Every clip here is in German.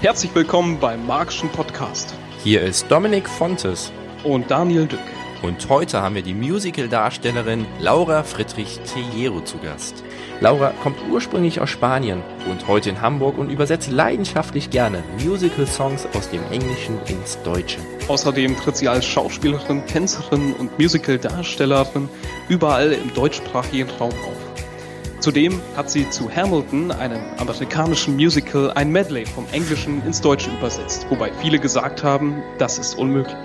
Herzlich willkommen beim Markschen Podcast. Hier ist Dominik Fontes. Und Daniel Dück. Und heute haben wir die Musical-Darstellerin Laura Friedrich Tejero zu Gast. Laura kommt ursprünglich aus Spanien, wohnt heute in Hamburg und übersetzt leidenschaftlich gerne Musical-Songs aus dem Englischen ins Deutsche. Außerdem tritt sie als Schauspielerin, Tänzerin und Musical-Darstellerin überall im deutschsprachigen Raum auf. Zudem hat sie zu Hamilton, einem amerikanischen Musical, ein Medley vom Englischen ins Deutsche übersetzt, wobei viele gesagt haben, das ist unmöglich.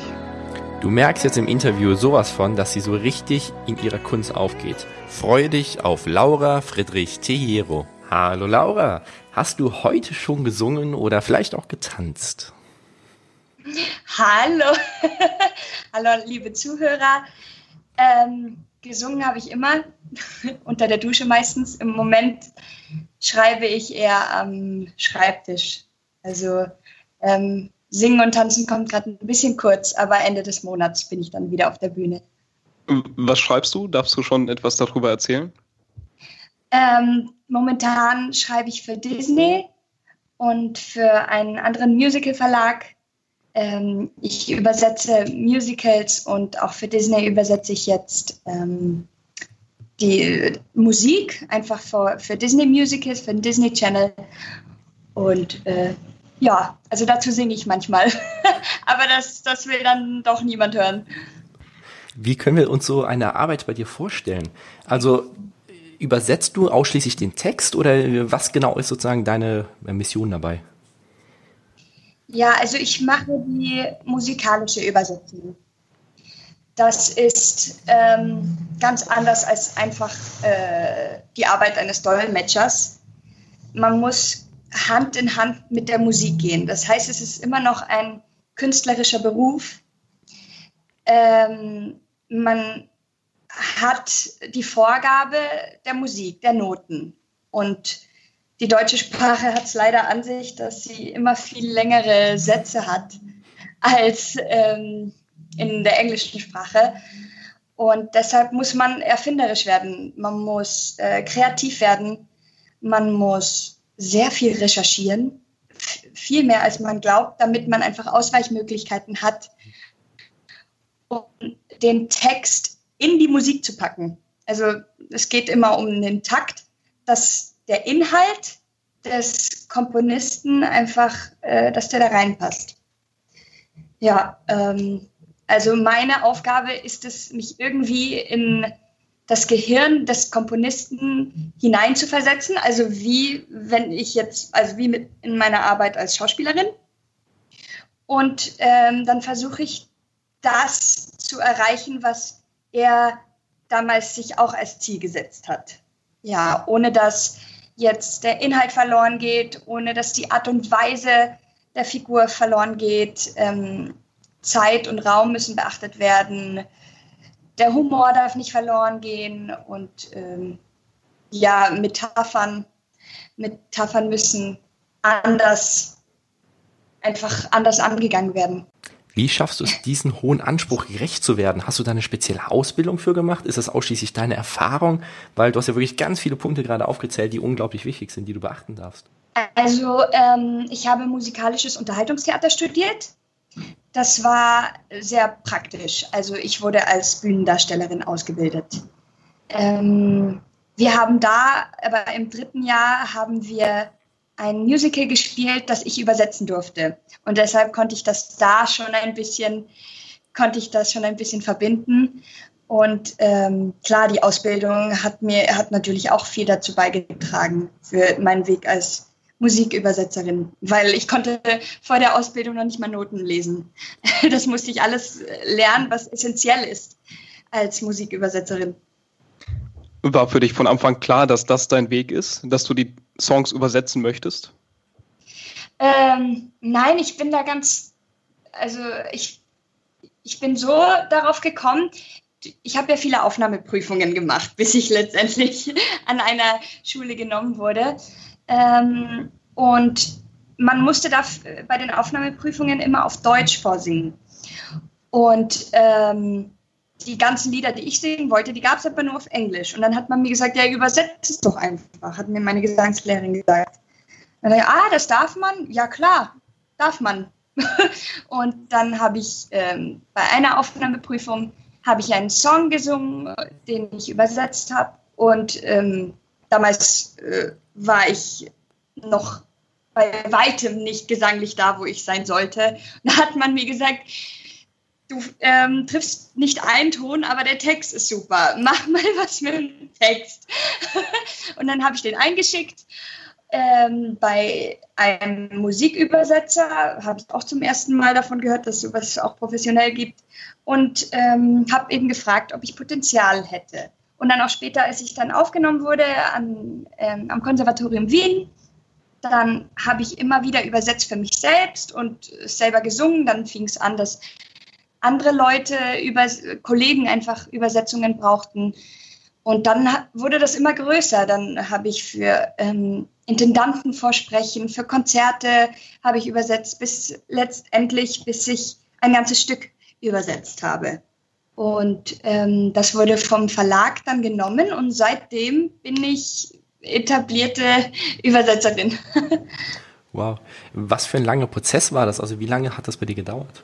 Du merkst jetzt im Interview sowas von, dass sie so richtig in ihrer Kunst aufgeht. Freue dich auf Laura Friedrich Tejero. Hallo Laura, hast du heute schon gesungen oder vielleicht auch getanzt? Hallo, hallo liebe Zuhörer. Ähm, gesungen habe ich immer, unter der Dusche meistens. Im Moment schreibe ich eher am Schreibtisch. Also ähm, Singen und Tanzen kommt gerade ein bisschen kurz, aber Ende des Monats bin ich dann wieder auf der Bühne. Was schreibst du? Darfst du schon etwas darüber erzählen? Ähm, momentan schreibe ich für Disney und für einen anderen Musical-Verlag. Ähm, ich übersetze Musicals und auch für Disney übersetze ich jetzt ähm, die Musik einfach für, für Disney Musicals, für den Disney Channel. Und äh, ja, also dazu singe ich manchmal. Aber das, das will dann doch niemand hören. Wie können wir uns so eine Arbeit bei dir vorstellen? Also übersetzt du ausschließlich den Text oder was genau ist sozusagen deine Mission dabei? Ja, also ich mache die musikalische Übersetzung. Das ist ähm, ganz anders als einfach äh, die Arbeit eines Dolmetschers. Man muss Hand in Hand mit der Musik gehen. Das heißt, es ist immer noch ein künstlerischer Beruf. Ähm, man hat die Vorgabe der Musik, der Noten. Und die deutsche Sprache hat es leider an sich, dass sie immer viel längere Sätze hat als ähm, in der englischen Sprache. Und deshalb muss man erfinderisch werden, man muss äh, kreativ werden, man muss sehr viel recherchieren, viel mehr als man glaubt, damit man einfach Ausweichmöglichkeiten hat, um den Text in die Musik zu packen. Also es geht immer um den Takt, dass der Inhalt des Komponisten einfach, äh, dass der da reinpasst. Ja, ähm, also meine Aufgabe ist es, mich irgendwie in das Gehirn des Komponisten hineinzuversetzen, also wie wenn ich jetzt, also wie mit in meiner Arbeit als Schauspielerin. Und ähm, dann versuche ich das zu erreichen, was er damals sich auch als Ziel gesetzt hat. Ja, ohne dass jetzt der Inhalt verloren geht, ohne dass die Art und Weise der Figur verloren geht. Ähm, Zeit und Raum müssen beachtet werden der Humor darf nicht verloren gehen und ähm, ja, Metaphern, Metaphern müssen anders, einfach anders angegangen werden. Wie schaffst du es, diesen hohen Anspruch gerecht zu werden? Hast du da eine spezielle Ausbildung für gemacht? Ist das ausschließlich deine Erfahrung? Weil du hast ja wirklich ganz viele Punkte gerade aufgezählt, die unglaublich wichtig sind, die du beachten darfst. Also ähm, ich habe musikalisches Unterhaltungstheater studiert das war sehr praktisch. Also ich wurde als Bühnendarstellerin ausgebildet. Ähm, wir haben da, aber im dritten Jahr haben wir ein Musical gespielt, das ich übersetzen durfte. Und deshalb konnte ich das da schon ein bisschen, konnte ich das schon ein bisschen verbinden. Und ähm, klar, die Ausbildung hat mir, hat natürlich auch viel dazu beigetragen für meinen Weg als Musikübersetzerin, weil ich konnte vor der Ausbildung noch nicht mal Noten lesen. Das musste ich alles lernen, was essentiell ist als Musikübersetzerin. War für dich von Anfang klar, dass das dein Weg ist, dass du die Songs übersetzen möchtest? Ähm, nein, ich bin da ganz, also ich, ich bin so darauf gekommen, ich habe ja viele Aufnahmeprüfungen gemacht, bis ich letztendlich an einer Schule genommen wurde. Ähm, und man musste da bei den Aufnahmeprüfungen immer auf Deutsch vorsingen. Und ähm, die ganzen Lieder, die ich singen wollte, die gab es aber nur auf Englisch. Und dann hat man mir gesagt, ja, übersetzt es doch einfach, hat mir meine Gesangslehrerin gesagt. Und dann, ah, das darf man? Ja klar, darf man. und dann habe ich ähm, bei einer Aufnahmeprüfung habe ich einen Song gesungen, den ich übersetzt habe. Und ähm, damals äh, war ich noch bei weitem nicht gesanglich da, wo ich sein sollte. Da hat man mir gesagt, du ähm, triffst nicht einen Ton, aber der Text ist super. Mach mal was mit dem Text. und dann habe ich den eingeschickt. Ähm, bei einem Musikübersetzer habe ich auch zum ersten Mal davon gehört, dass es sowas auch professionell gibt. Und ähm, habe eben gefragt, ob ich Potenzial hätte. Und dann auch später, als ich dann aufgenommen wurde an, ähm, am Konservatorium Wien, dann habe ich immer wieder übersetzt für mich selbst und selber gesungen. Dann fing es an, dass andere Leute, über, Kollegen einfach Übersetzungen brauchten. Und dann wurde das immer größer. Dann habe ich für ähm, Intendantenvorsprechen, für Konzerte habe ich übersetzt, bis letztendlich, bis ich ein ganzes Stück übersetzt habe. Und ähm, das wurde vom Verlag dann genommen und seitdem bin ich etablierte Übersetzerin. wow. Was für ein langer Prozess war das? Also wie lange hat das bei dir gedauert?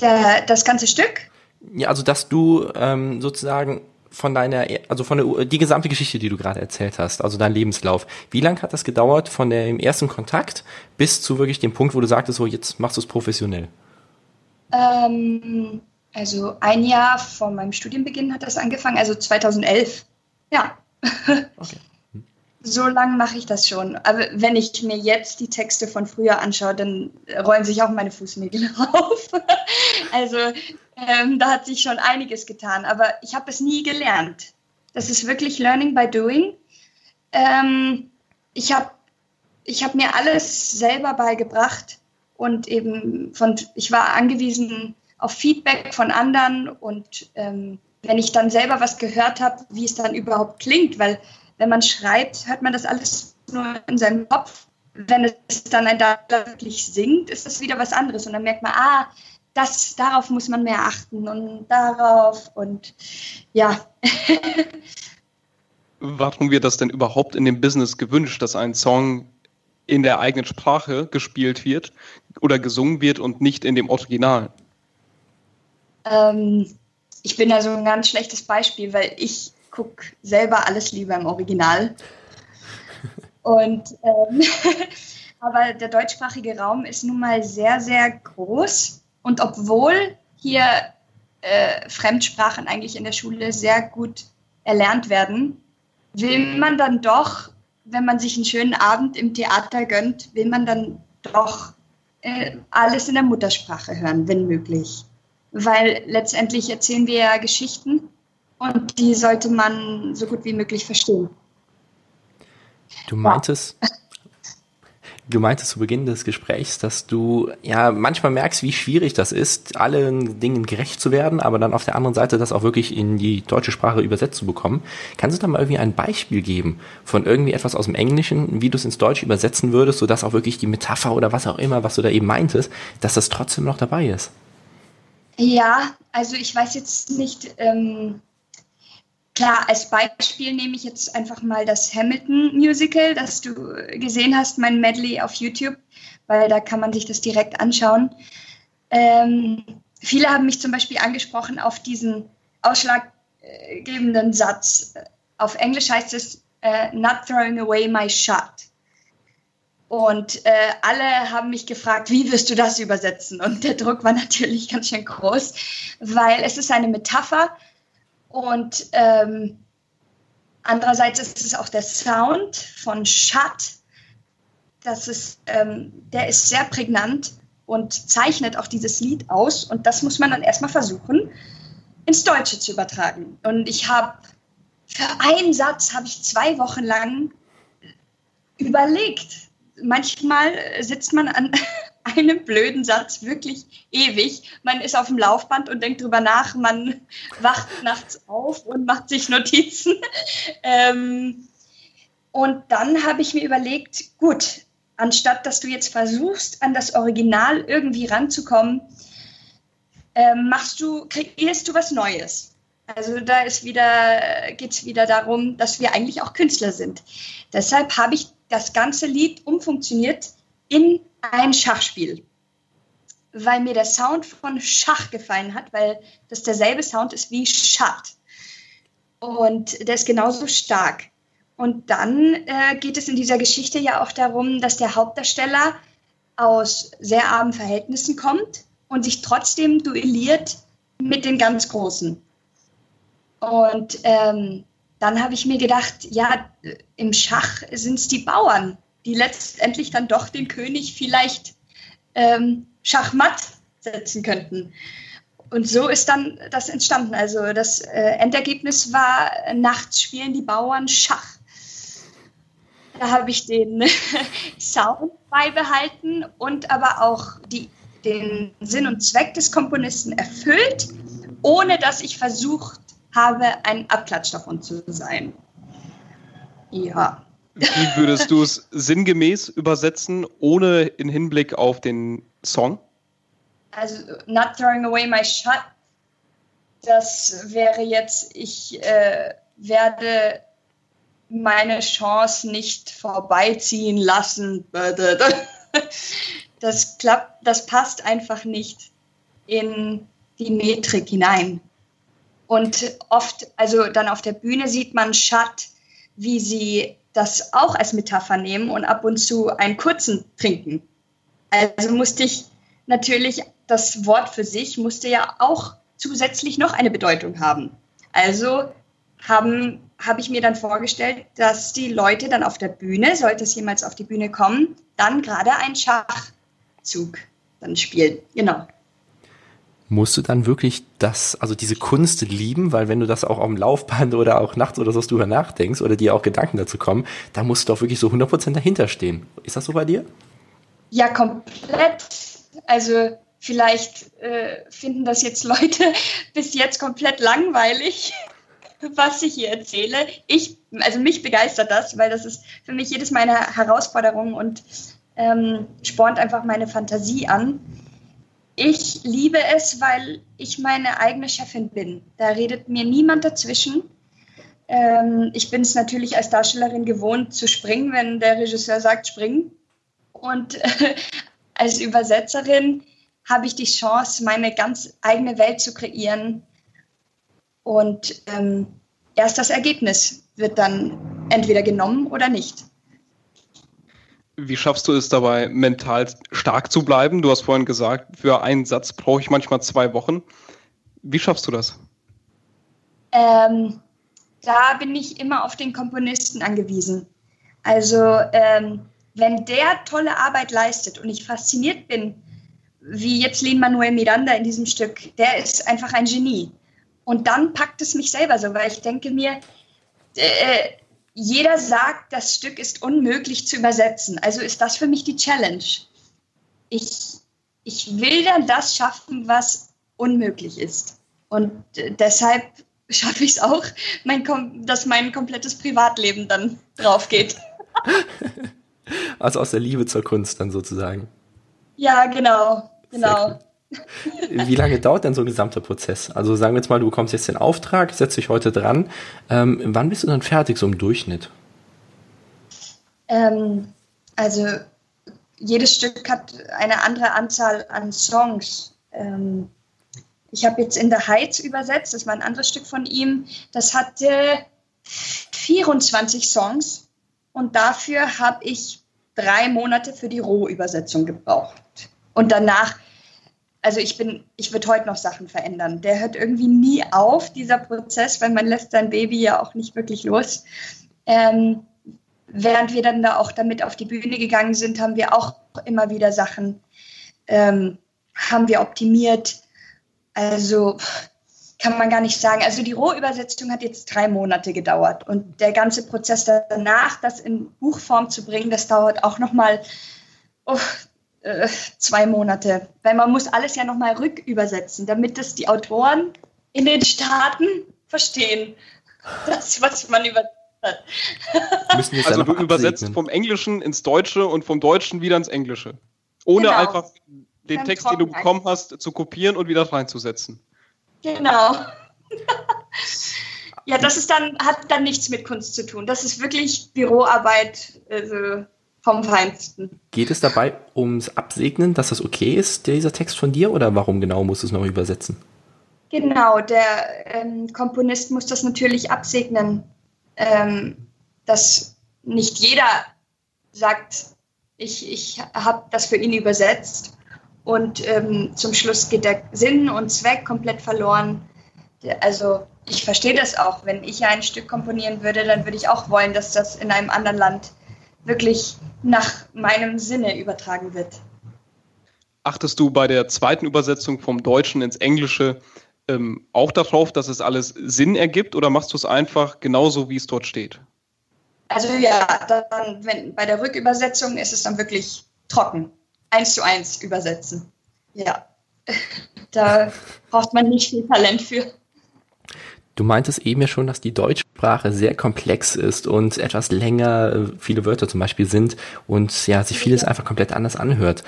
Der, das ganze Stück? Ja, also dass du ähm, sozusagen von deiner, also von der, die gesamte Geschichte, die du gerade erzählt hast, also dein Lebenslauf. Wie lange hat das gedauert von dem ersten Kontakt bis zu wirklich dem Punkt, wo du sagtest, so jetzt machst du es professionell? Ähm, also ein Jahr vor meinem Studienbeginn hat das angefangen, also 2011. Ja. Okay. So lange mache ich das schon. Aber wenn ich mir jetzt die Texte von früher anschaue, dann rollen sich auch meine Fußnägel auf. also ähm, da hat sich schon einiges getan. Aber ich habe es nie gelernt. Das ist wirklich Learning by Doing. Ähm, ich habe ich hab mir alles selber beigebracht und eben von, ich war angewiesen auf Feedback von anderen und ähm, wenn ich dann selber was gehört habe, wie es dann überhaupt klingt, weil wenn man schreibt, hört man das alles nur in seinem Kopf. Wenn es dann ein Darsteller wirklich singt, ist das wieder was anderes und dann merkt man, ah, das, darauf muss man mehr achten und darauf und ja. Warum wird das denn überhaupt in dem Business gewünscht, dass ein Song in der eigenen Sprache gespielt wird oder gesungen wird und nicht in dem Original? Ähm, ich bin da so ein ganz schlechtes Beispiel, weil ich gucke selber alles lieber im Original. Und ähm, aber der deutschsprachige Raum ist nun mal sehr, sehr groß. Und obwohl hier äh, Fremdsprachen eigentlich in der Schule sehr gut erlernt werden, will man dann doch wenn man sich einen schönen Abend im Theater gönnt, will man dann doch äh, alles in der Muttersprache hören, wenn möglich. Weil letztendlich erzählen wir ja Geschichten und die sollte man so gut wie möglich verstehen. Du meintest, ja. Du meintest zu Beginn des Gesprächs, dass du ja manchmal merkst, wie schwierig das ist, allen Dingen gerecht zu werden, aber dann auf der anderen Seite das auch wirklich in die deutsche Sprache übersetzt zu bekommen. Kannst du da mal irgendwie ein Beispiel geben von irgendwie etwas aus dem Englischen, wie du es ins Deutsche übersetzen würdest, sodass auch wirklich die Metapher oder was auch immer, was du da eben meintest, dass das trotzdem noch dabei ist? Ja, also ich weiß jetzt nicht, ähm, Klar, als Beispiel nehme ich jetzt einfach mal das Hamilton Musical, das du gesehen hast, mein Medley auf YouTube, weil da kann man sich das direkt anschauen. Ähm, viele haben mich zum Beispiel angesprochen auf diesen ausschlaggebenden Satz. Auf Englisch heißt es uh, Not throwing away my shot. Und äh, alle haben mich gefragt, wie wirst du das übersetzen? Und der Druck war natürlich ganz schön groß, weil es ist eine Metapher und ähm, andererseits ist es auch der Sound von Shut. Das ist, ähm, der ist sehr prägnant und zeichnet auch dieses Lied aus. Und das muss man dann erstmal versuchen, ins Deutsche zu übertragen. Und ich habe für einen Satz habe ich zwei Wochen lang überlegt. Manchmal sitzt man an, einem blöden Satz wirklich ewig. Man ist auf dem Laufband und denkt drüber nach, man wacht nachts auf und macht sich Notizen. ähm, und dann habe ich mir überlegt, gut, anstatt dass du jetzt versuchst, an das Original irgendwie ranzukommen, ähm, machst du, kreierst du was Neues. Also da wieder, geht es wieder darum, dass wir eigentlich auch Künstler sind. Deshalb habe ich das ganze Lied umfunktioniert in ein Schachspiel. Weil mir der Sound von Schach gefallen hat, weil das derselbe Sound ist wie Schach. Und der ist genauso stark. Und dann äh, geht es in dieser Geschichte ja auch darum, dass der Hauptdarsteller aus sehr armen Verhältnissen kommt und sich trotzdem duelliert mit den ganz Großen. Und ähm, dann habe ich mir gedacht, ja, im Schach sind es die Bauern, die letztendlich dann doch den König vielleicht ähm, Schachmatt setzen könnten. Und so ist dann das entstanden. Also das äh, Endergebnis war, nachts spielen die Bauern Schach. Da habe ich den Sound beibehalten und aber auch die, den Sinn und Zweck des Komponisten erfüllt, ohne dass ich versucht habe, ein Abklatsch davon zu sein. Ja. Wie würdest du es sinngemäß übersetzen, ohne in Hinblick auf den Song? Also, not throwing away my shot, das wäre jetzt, ich äh, werde meine Chance nicht vorbeiziehen lassen. Das klappt, das passt einfach nicht in die Metrik hinein. Und oft, also dann auf der Bühne sieht man Schatt, wie sie das auch als Metapher nehmen und ab und zu einen kurzen trinken. Also musste ich natürlich, das Wort für sich musste ja auch zusätzlich noch eine Bedeutung haben. Also haben habe ich mir dann vorgestellt, dass die Leute dann auf der Bühne, sollte es jemals auf die Bühne kommen, dann gerade einen Schachzug dann spielen. Genau. Musst du dann wirklich das, also diese Kunst lieben, weil wenn du das auch am Laufband oder auch nachts oder so drüber nachdenkst oder dir auch Gedanken dazu kommen, da musst du auch wirklich so 100% dahinter stehen. Ist das so bei dir? Ja, komplett. Also vielleicht äh, finden das jetzt Leute bis jetzt komplett langweilig was ich hier erzähle. Ich, also mich begeistert das, weil das ist für mich jedes Mal eine Herausforderung und ähm, spornt einfach meine Fantasie an. Ich liebe es, weil ich meine eigene Chefin bin. Da redet mir niemand dazwischen. Ähm, ich bin es natürlich als Darstellerin gewohnt zu springen, wenn der Regisseur sagt, springen. Und äh, als Übersetzerin habe ich die Chance, meine ganz eigene Welt zu kreieren und ähm, erst das Ergebnis wird dann entweder genommen oder nicht. Wie schaffst du es dabei, mental stark zu bleiben? Du hast vorhin gesagt, für einen Satz brauche ich manchmal zwei Wochen. Wie schaffst du das? Ähm, da bin ich immer auf den Komponisten angewiesen. Also ähm, wenn der tolle Arbeit leistet und ich fasziniert bin, wie jetzt Lin Manuel Miranda in diesem Stück, der ist einfach ein Genie. Und dann packt es mich selber so, weil ich denke mir, äh, jeder sagt, das Stück ist unmöglich zu übersetzen. Also ist das für mich die Challenge. Ich, ich will dann das schaffen, was unmöglich ist. Und äh, deshalb schaffe ich es auch, mein, dass mein komplettes Privatleben dann drauf geht. also aus der Liebe zur Kunst dann sozusagen. Ja, genau, genau. Wie lange dauert denn so ein gesamter Prozess? Also sagen wir jetzt mal, du bekommst jetzt den Auftrag, setzt dich heute dran. Ähm, wann bist du dann fertig, so im Durchschnitt? Ähm, also jedes Stück hat eine andere Anzahl an Songs. Ähm, ich habe jetzt in der Heights übersetzt, das war ein anderes Stück von ihm. Das hatte 24 Songs und dafür habe ich drei Monate für die Rohübersetzung gebraucht. Und danach also ich bin, ich würde heute noch Sachen verändern. Der hört irgendwie nie auf, dieser Prozess, weil man lässt sein Baby ja auch nicht wirklich los. Ähm, während wir dann da auch damit auf die Bühne gegangen sind, haben wir auch immer wieder Sachen, ähm, haben wir optimiert. Also kann man gar nicht sagen. Also die Rohübersetzung hat jetzt drei Monate gedauert und der ganze Prozess danach, das in Buchform zu bringen, das dauert auch noch mal oh, äh, zwei Monate, weil man muss alles ja nochmal rückübersetzen, damit das die Autoren in den Staaten verstehen, das, was man übersetzt hat. also du übersetzt vom Englischen ins Deutsche und vom Deutschen wieder ins Englische. Ohne genau. einfach den Dann Text, den du bekommen hast, zu kopieren und wieder reinzusetzen. Genau. ja, das ist dann, hat dann nichts mit Kunst zu tun. Das ist wirklich Büroarbeit also vom Feinsten. Geht es dabei ums Absegnen, dass das okay ist, dieser Text von dir, oder warum genau musst du es noch übersetzen? Genau, der ähm, Komponist muss das natürlich absegnen, ähm, dass nicht jeder sagt, ich, ich habe das für ihn übersetzt und ähm, zum Schluss geht der Sinn und Zweck komplett verloren. Also ich verstehe das auch. Wenn ich ein Stück komponieren würde, dann würde ich auch wollen, dass das in einem anderen Land wirklich nach meinem Sinne übertragen wird. Achtest du bei der zweiten Übersetzung vom Deutschen ins Englische ähm, auch darauf, dass es alles Sinn ergibt oder machst du es einfach genauso, wie es dort steht? Also ja, dann, wenn, bei der Rückübersetzung ist es dann wirklich trocken. Eins zu eins übersetzen. Ja, da braucht man nicht viel Talent für. Du meintest eben ja schon, dass die Deutschsprache sehr komplex ist und etwas länger äh, viele Wörter zum Beispiel sind und ja, sich vieles einfach komplett anders anhört.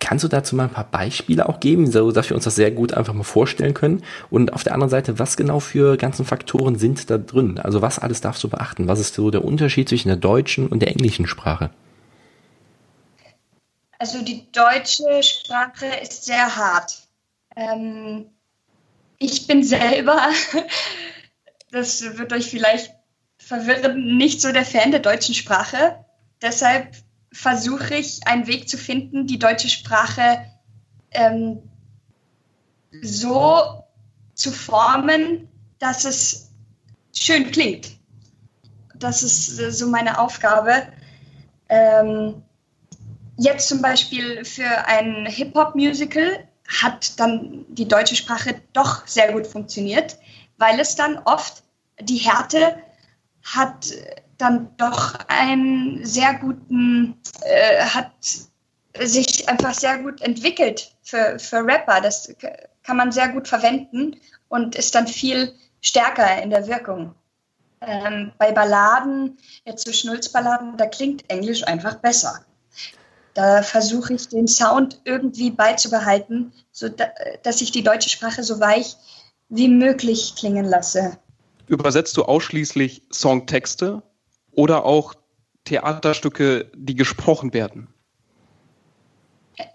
Kannst du dazu mal ein paar Beispiele auch geben, so dass wir uns das sehr gut einfach mal vorstellen können? Und auf der anderen Seite, was genau für ganzen Faktoren sind da drin? Also was alles darfst du beachten? Was ist so der Unterschied zwischen der deutschen und der englischen Sprache? Also die deutsche Sprache ist sehr hart. Ähm, ich bin selber, das wird euch vielleicht verwirren, nicht so der Fan der deutschen Sprache. Deshalb versuche ich einen Weg zu finden, die deutsche Sprache ähm, so zu formen, dass es schön klingt. Das ist so meine Aufgabe. Ähm, jetzt zum Beispiel für ein Hip-Hop-Musical hat dann die deutsche Sprache doch sehr gut funktioniert, weil es dann oft die Härte hat dann doch einen sehr guten, äh, hat sich einfach sehr gut entwickelt für, für Rapper. Das kann man sehr gut verwenden und ist dann viel stärker in der Wirkung. Ähm, bei Balladen, jetzt so Schnulzballaden, da klingt Englisch einfach besser. Da versuche ich den Sound irgendwie beizubehalten, so dass ich die deutsche Sprache so weich wie möglich klingen lasse. Übersetzt du ausschließlich Songtexte oder auch Theaterstücke, die gesprochen werden?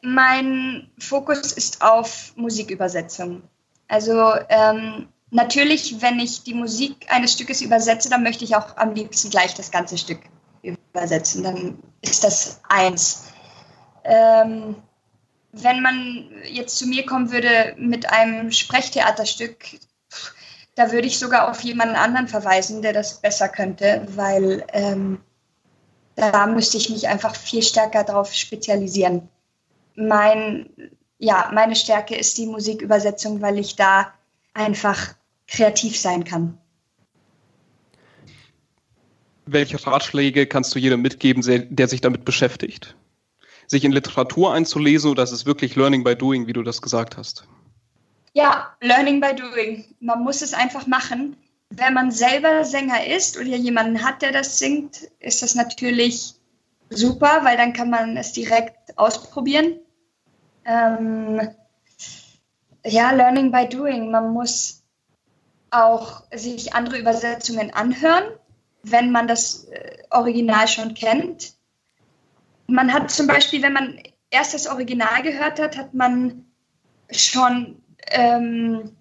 Mein Fokus ist auf Musikübersetzung. Also ähm, natürlich, wenn ich die Musik eines Stückes übersetze, dann möchte ich auch am liebsten gleich das ganze Stück übersetzen. Dann ist das eins. Ähm, wenn man jetzt zu mir kommen würde mit einem Sprechtheaterstück, da würde ich sogar auf jemanden anderen verweisen, der das besser könnte, weil ähm, da müsste ich mich einfach viel stärker darauf spezialisieren. Mein, ja, meine Stärke ist die Musikübersetzung, weil ich da einfach kreativ sein kann. Welche Ratschläge kannst du jedem mitgeben, der sich damit beschäftigt? Sich in Literatur einzulesen oder ist es wirklich Learning by Doing, wie du das gesagt hast? Ja, Learning by Doing. Man muss es einfach machen. Wenn man selber Sänger ist oder jemanden hat, der das singt, ist das natürlich super, weil dann kann man es direkt ausprobieren. Ähm, ja, Learning by Doing. Man muss auch sich andere Übersetzungen anhören, wenn man das äh, Original schon kennt. Man hat zum Beispiel, wenn man erst das Original gehört hat, hat man schon ähm,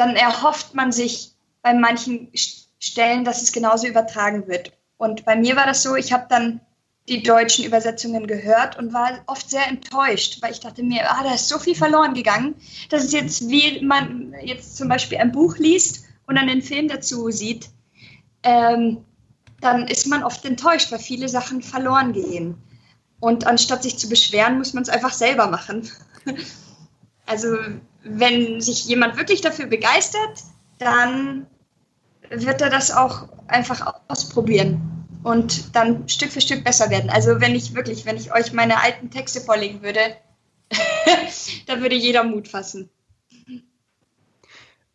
dann erhofft man sich bei manchen Stellen, dass es genauso übertragen wird. Und bei mir war das so, ich habe dann die deutschen Übersetzungen gehört und war oft sehr enttäuscht, weil ich dachte mir, ah, da ist so viel verloren gegangen. Das ist jetzt, wie man jetzt zum Beispiel ein Buch liest und dann den Film dazu sieht, ähm, dann ist man oft enttäuscht, weil viele Sachen verloren gehen. Und anstatt sich zu beschweren, muss man es einfach selber machen. Also wenn sich jemand wirklich dafür begeistert, dann wird er das auch einfach ausprobieren und dann Stück für Stück besser werden. Also wenn ich wirklich, wenn ich euch meine alten Texte vorlegen würde, da würde jeder Mut fassen.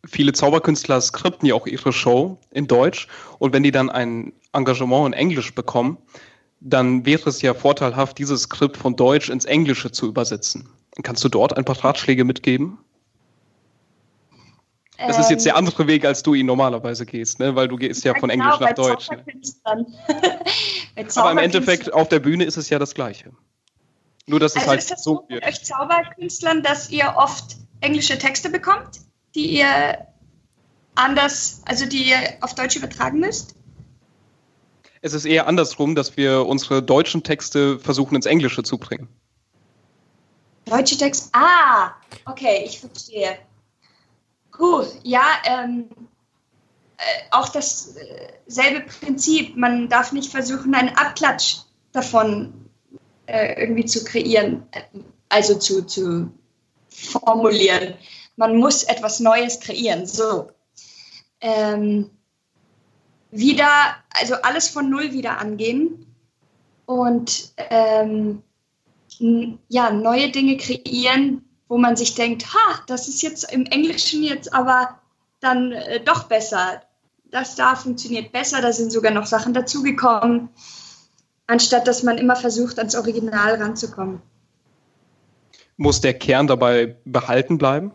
Viele Zauberkünstler skripten ja auch ihre Show in Deutsch und wenn die dann ein Engagement in Englisch bekommen, dann wäre es ja vorteilhaft, dieses Skript von Deutsch ins Englische zu übersetzen. Kannst du dort ein paar Ratschläge mitgeben? Das ist jetzt der ähm, andere Weg, als du ihn normalerweise gehst, ne? weil du gehst ja, von genau, Englisch nach Deutsch. Ne? Aber im Endeffekt auf der Bühne ist es ja das Gleiche. Nur, dass es also halt ist das so wird. Mit euch Zauberkünstlern, dass ihr oft englische Texte bekommt, die ihr anders, also die ihr auf Deutsch übertragen müsst? Es ist eher andersrum, dass wir unsere deutschen Texte versuchen ins Englische zu bringen. Deutsche Texte? Ah, okay, ich verstehe. Gut, ja, ähm, äh, auch dasselbe Prinzip. Man darf nicht versuchen, einen Abklatsch davon äh, irgendwie zu kreieren, also zu, zu formulieren. Man muss etwas Neues kreieren. So. Ähm, wieder, also alles von Null wieder angehen und ähm, ja, neue Dinge kreieren, wo man sich denkt, ha, das ist jetzt im Englischen jetzt aber dann äh, doch besser. Das da funktioniert besser, da sind sogar noch Sachen dazugekommen, anstatt dass man immer versucht, ans Original ranzukommen. Muss der Kern dabei behalten bleiben?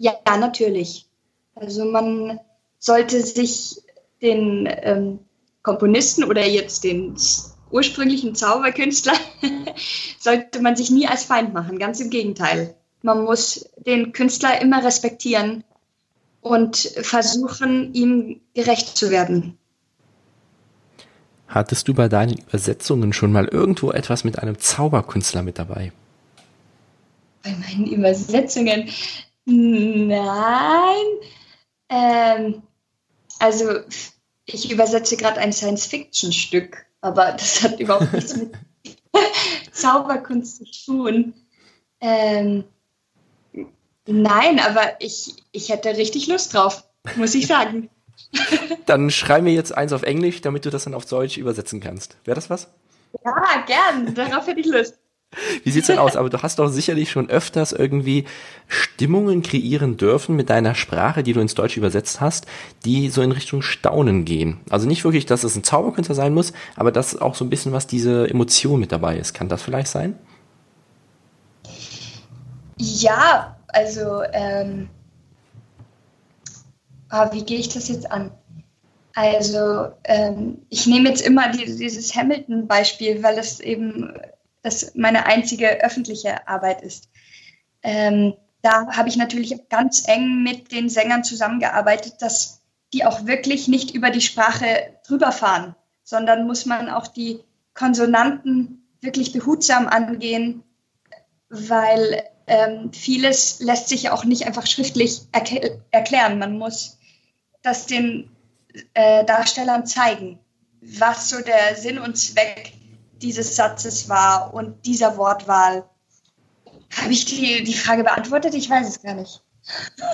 Ja, natürlich. Also man sollte sich den ähm, Komponisten oder jetzt den ursprünglichen Zauberkünstler sollte man sich nie als Feind machen, ganz im Gegenteil. Man muss den Künstler immer respektieren und versuchen, ihm gerecht zu werden. Hattest du bei deinen Übersetzungen schon mal irgendwo etwas mit einem Zauberkünstler mit dabei? Bei meinen Übersetzungen? Nein. Ähm, also ich übersetze gerade ein Science-Fiction-Stück aber das hat überhaupt nichts mit Zauberkunst zu tun. Ähm, nein, aber ich, ich hätte richtig Lust drauf, muss ich sagen. Dann schreib mir jetzt eins auf Englisch, damit du das dann auf Deutsch übersetzen kannst. Wäre das was? Ja, gern. Darauf hätte ich Lust. Wie sieht's denn aus? Aber du hast doch sicherlich schon öfters irgendwie Stimmungen kreieren dürfen mit deiner Sprache, die du ins Deutsche übersetzt hast, die so in Richtung Staunen gehen. Also nicht wirklich, dass es ein Zauberkünstler sein muss, aber dass auch so ein bisschen was diese Emotion mit dabei ist. Kann das vielleicht sein? Ja, also ähm, ah, wie gehe ich das jetzt an? Also ähm, ich nehme jetzt immer dieses Hamilton-Beispiel, weil es eben das meine einzige öffentliche Arbeit ist. Ähm, da habe ich natürlich ganz eng mit den Sängern zusammengearbeitet, dass die auch wirklich nicht über die Sprache drüber fahren, sondern muss man auch die Konsonanten wirklich behutsam angehen, weil ähm, vieles lässt sich auch nicht einfach schriftlich erk erklären. Man muss das den äh, Darstellern zeigen, was so der Sinn und Zweck dieses Satzes war und dieser Wortwahl. Habe ich die, die Frage beantwortet? Ich weiß es gar nicht.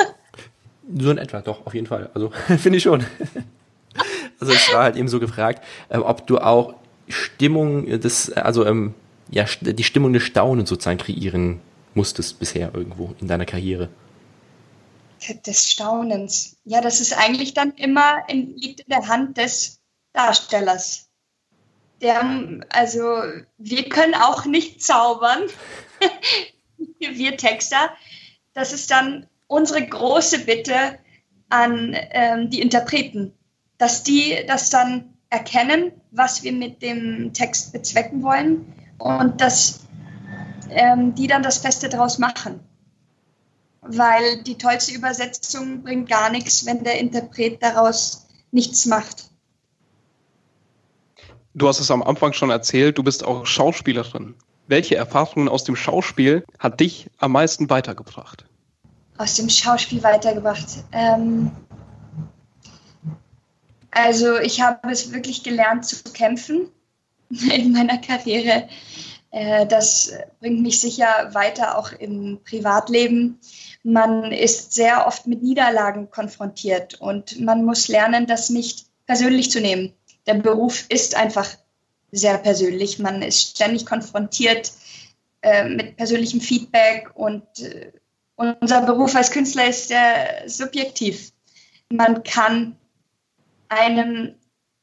so in etwa, doch, auf jeden Fall. Also finde ich schon. also es war halt eben so gefragt, äh, ob du auch Stimmung des, also ähm, ja, die Stimmung des Staunens sozusagen kreieren musstest bisher irgendwo in deiner Karriere. Des Staunens. Ja, das ist eigentlich dann immer in, liegt in der Hand des Darstellers der, also wir können auch nicht zaubern, wir Texter. Das ist dann unsere große Bitte an ähm, die Interpreten, dass die das dann erkennen, was wir mit dem Text bezwecken wollen und dass ähm, die dann das Beste daraus machen. Weil die tollste Übersetzung bringt gar nichts, wenn der Interpret daraus nichts macht. Du hast es am Anfang schon erzählt, du bist auch Schauspielerin. Welche Erfahrungen aus dem Schauspiel hat dich am meisten weitergebracht? Aus dem Schauspiel weitergebracht. Ähm, also ich habe es wirklich gelernt zu kämpfen in meiner Karriere. Äh, das bringt mich sicher weiter auch im Privatleben. Man ist sehr oft mit Niederlagen konfrontiert und man muss lernen, das nicht persönlich zu nehmen der Beruf ist einfach sehr persönlich. Man ist ständig konfrontiert äh, mit persönlichem Feedback und äh, unser Beruf als Künstler ist sehr subjektiv. Man kann einem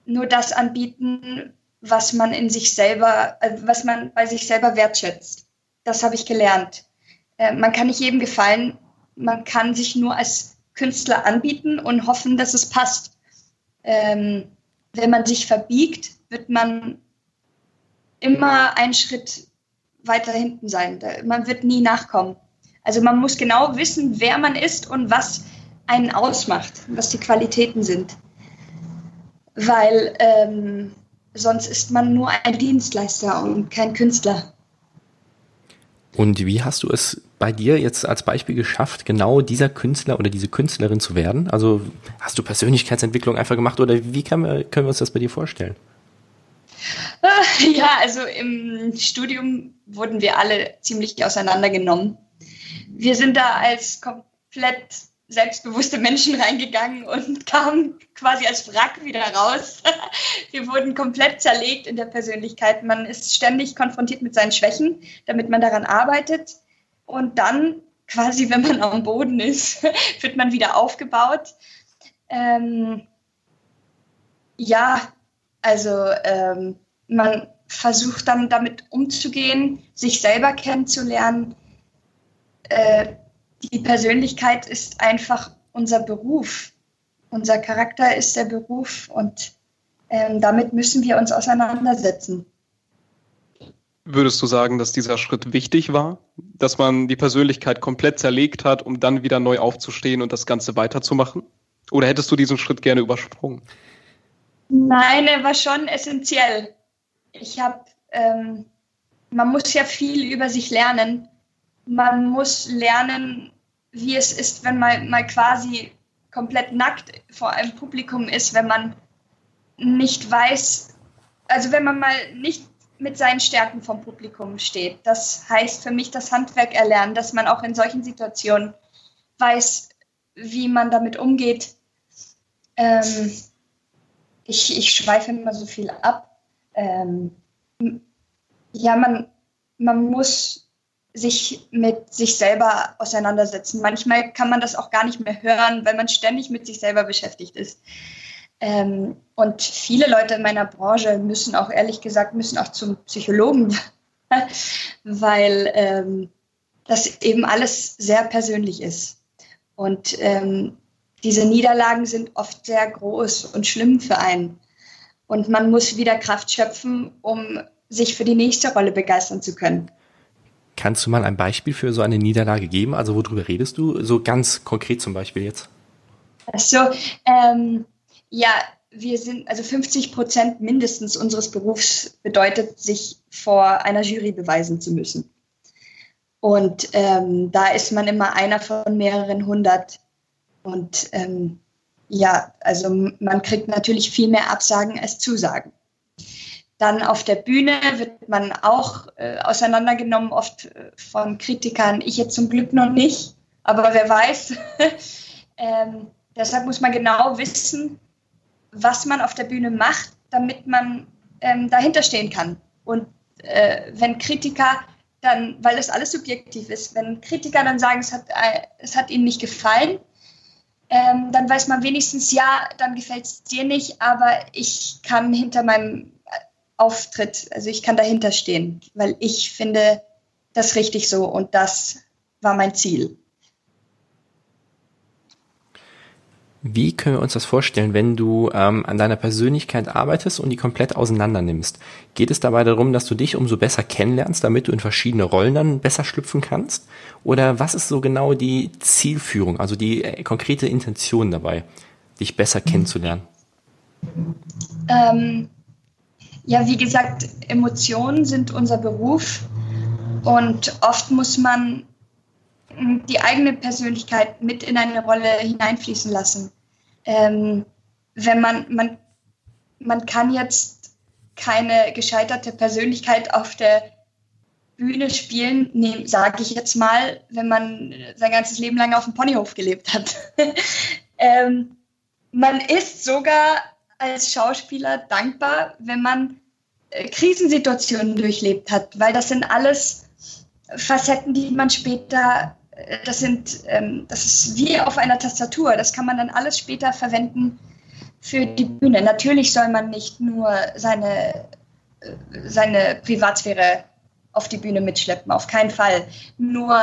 nur das anbieten, was man in sich selber, äh, was man bei sich selber wertschätzt. Das habe ich gelernt. Äh, man kann nicht jedem gefallen. Man kann sich nur als Künstler anbieten und hoffen, dass es passt. Ähm, wenn man sich verbiegt, wird man immer einen Schritt weiter hinten sein. Man wird nie nachkommen. Also man muss genau wissen, wer man ist und was einen ausmacht, was die Qualitäten sind. Weil ähm, sonst ist man nur ein Dienstleister und kein Künstler. Und wie hast du es bei dir jetzt als Beispiel geschafft, genau dieser Künstler oder diese Künstlerin zu werden? Also hast du Persönlichkeitsentwicklung einfach gemacht oder wie können wir, können wir uns das bei dir vorstellen? Ja, also im Studium wurden wir alle ziemlich auseinandergenommen. Wir sind da als komplett selbstbewusste Menschen reingegangen und kamen quasi als Wrack wieder raus. Wir wurden komplett zerlegt in der Persönlichkeit. Man ist ständig konfrontiert mit seinen Schwächen, damit man daran arbeitet. Und dann, quasi, wenn man am Boden ist, wird man wieder aufgebaut. Ähm, ja, also ähm, man versucht dann damit umzugehen, sich selber kennenzulernen. Äh, die Persönlichkeit ist einfach unser Beruf. Unser Charakter ist der Beruf und ähm, damit müssen wir uns auseinandersetzen. Würdest du sagen, dass dieser Schritt wichtig war, dass man die Persönlichkeit komplett zerlegt hat, um dann wieder neu aufzustehen und das Ganze weiterzumachen? Oder hättest du diesen Schritt gerne übersprungen? Nein, er war schon essentiell. Ich habe, ähm, man muss ja viel über sich lernen. Man muss lernen, wie es ist, wenn man mal quasi komplett nackt vor einem Publikum ist, wenn man nicht weiß, also wenn man mal nicht mit seinen Stärken vom Publikum steht. Das heißt für mich das Handwerk erlernen, dass man auch in solchen Situationen weiß, wie man damit umgeht. Ähm, ich, ich schweife immer so viel ab. Ähm, ja, man, man muss sich mit sich selber auseinandersetzen. Manchmal kann man das auch gar nicht mehr hören, weil man ständig mit sich selber beschäftigt ist. Ähm, und viele Leute in meiner Branche müssen auch, ehrlich gesagt, müssen auch zum Psychologen, weil ähm, das eben alles sehr persönlich ist. Und ähm, diese Niederlagen sind oft sehr groß und schlimm für einen. Und man muss wieder Kraft schöpfen, um sich für die nächste Rolle begeistern zu können. Kannst du mal ein Beispiel für so eine Niederlage geben? Also worüber redest du? So ganz konkret zum Beispiel jetzt. Also ähm, ja, wir sind, also 50 Prozent mindestens unseres Berufs bedeutet, sich vor einer Jury beweisen zu müssen. Und ähm, da ist man immer einer von mehreren hundert. Und ähm, ja, also man kriegt natürlich viel mehr Absagen als Zusagen. Dann auf der Bühne wird man auch äh, auseinandergenommen, oft äh, von Kritikern. Ich jetzt zum Glück noch nicht, aber wer weiß. ähm, deshalb muss man genau wissen, was man auf der Bühne macht, damit man ähm, dahinter stehen kann. Und äh, wenn Kritiker dann, weil das alles subjektiv ist, wenn Kritiker dann sagen, es hat, äh, es hat ihnen nicht gefallen, ähm, dann weiß man wenigstens, ja, dann gefällt es dir nicht, aber ich kann hinter meinem Auftritt. Also ich kann dahinter stehen, weil ich finde das richtig so und das war mein Ziel. Wie können wir uns das vorstellen, wenn du ähm, an deiner Persönlichkeit arbeitest und die komplett auseinander nimmst? Geht es dabei darum, dass du dich umso besser kennenlernst, damit du in verschiedene Rollen dann besser schlüpfen kannst? Oder was ist so genau die Zielführung, also die äh, konkrete Intention dabei, dich besser kennenzulernen? Ähm, ja, wie gesagt, Emotionen sind unser Beruf und oft muss man die eigene Persönlichkeit mit in eine Rolle hineinfließen lassen. Ähm, wenn man, man, man kann jetzt keine gescheiterte Persönlichkeit auf der Bühne spielen, nee, sage ich jetzt mal, wenn man sein ganzes Leben lang auf dem Ponyhof gelebt hat. ähm, man ist sogar als Schauspieler dankbar, wenn man äh, Krisensituationen durchlebt hat, weil das sind alles Facetten, die man später, das sind, ähm, das ist wie auf einer Tastatur, das kann man dann alles später verwenden für die Bühne. Natürlich soll man nicht nur seine, äh, seine Privatsphäre auf die Bühne mitschleppen, auf keinen Fall. Nur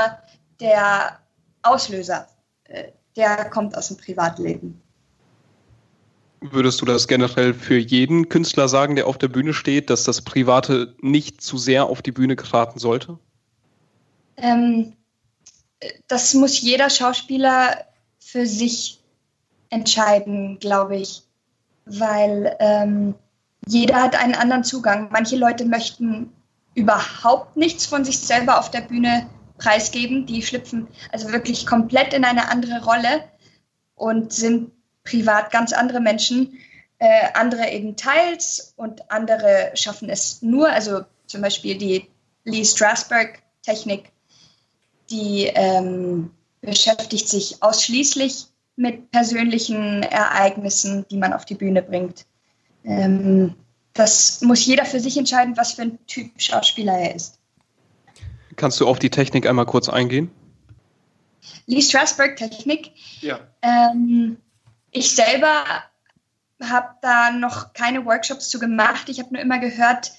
der Auslöser, der kommt aus dem Privatleben. Würdest du das generell für jeden Künstler sagen, der auf der Bühne steht, dass das Private nicht zu sehr auf die Bühne geraten sollte? Ähm, das muss jeder Schauspieler für sich entscheiden, glaube ich, weil ähm, jeder hat einen anderen Zugang. Manche Leute möchten überhaupt nichts von sich selber auf der Bühne preisgeben. Die schlüpfen also wirklich komplett in eine andere Rolle und sind privat ganz andere Menschen. Äh, andere eben teils und andere schaffen es nur. Also zum Beispiel die Lee Strasberg-Technik, die ähm, beschäftigt sich ausschließlich mit persönlichen Ereignissen, die man auf die Bühne bringt. Ähm, das muss jeder für sich entscheiden, was für ein Typ Schauspieler er ist. Kannst du auf die Technik einmal kurz eingehen? Lee Strasberg Technik. Ja. Ähm, ich selber habe da noch keine Workshops zu gemacht. Ich habe nur immer gehört,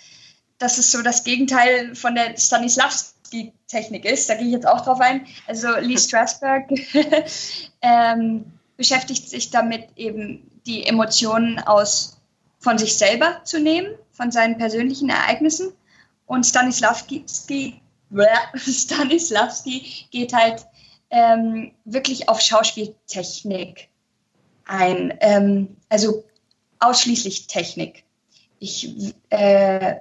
dass es so das Gegenteil von der Stanislavski-Technik ist. Da gehe ich jetzt auch drauf ein. Also Lee Strasberg ähm, beschäftigt sich damit eben die Emotionen aus von sich selber zu nehmen, von seinen persönlichen Ereignissen. Und Stanislavski, Stanislavski geht halt ähm, wirklich auf Schauspieltechnik ein. Ähm, also ausschließlich Technik. Ich äh,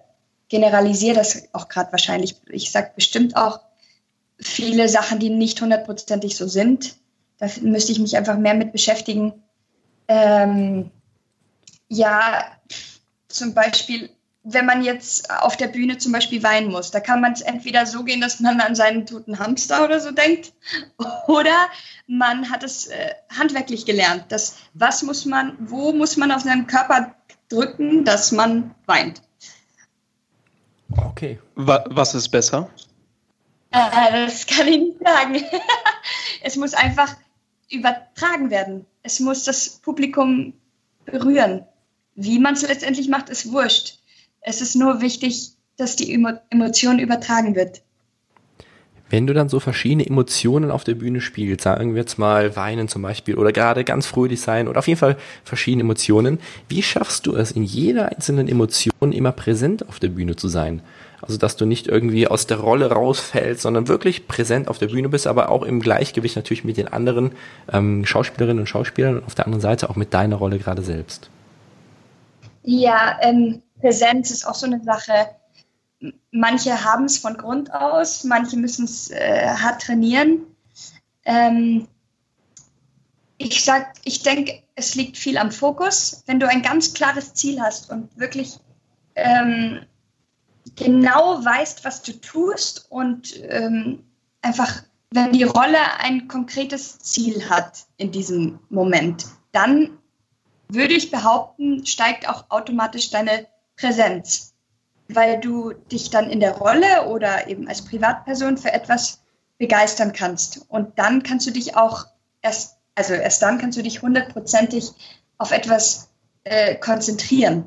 generalisiere das auch gerade wahrscheinlich. Ich sage bestimmt auch viele Sachen, die nicht hundertprozentig so sind. Da müsste ich mich einfach mehr mit beschäftigen. Ähm, ja, zum Beispiel, wenn man jetzt auf der Bühne zum Beispiel weinen muss, da kann man es entweder so gehen, dass man an seinen toten Hamster oder so denkt, oder man hat es äh, handwerklich gelernt, dass was muss man, wo muss man auf seinem Körper drücken, dass man weint. Okay. Was ist besser? Äh, das kann ich nicht sagen. es muss einfach übertragen werden. Es muss das Publikum berühren. Wie man es letztendlich macht, ist wurscht. Es ist nur wichtig, dass die Emotion übertragen wird. Wenn du dann so verschiedene Emotionen auf der Bühne spielst, sagen wir jetzt mal weinen zum Beispiel oder gerade ganz fröhlich sein oder auf jeden Fall verschiedene Emotionen, wie schaffst du es, in jeder einzelnen Emotion immer präsent auf der Bühne zu sein? Also, dass du nicht irgendwie aus der Rolle rausfällst, sondern wirklich präsent auf der Bühne bist, aber auch im Gleichgewicht natürlich mit den anderen ähm, Schauspielerinnen und Schauspielern und auf der anderen Seite auch mit deiner Rolle gerade selbst. Ja, ähm, Präsenz ist auch so eine Sache. Manche haben es von Grund aus, manche müssen es äh, hart trainieren. Ähm, ich sag, ich denke, es liegt viel am Fokus. Wenn du ein ganz klares Ziel hast und wirklich ähm, genau weißt, was du tust und ähm, einfach, wenn die Rolle ein konkretes Ziel hat in diesem Moment, dann würde ich behaupten, steigt auch automatisch deine Präsenz, weil du dich dann in der Rolle oder eben als Privatperson für etwas begeistern kannst. Und dann kannst du dich auch erst, also erst dann kannst du dich hundertprozentig auf etwas äh, konzentrieren.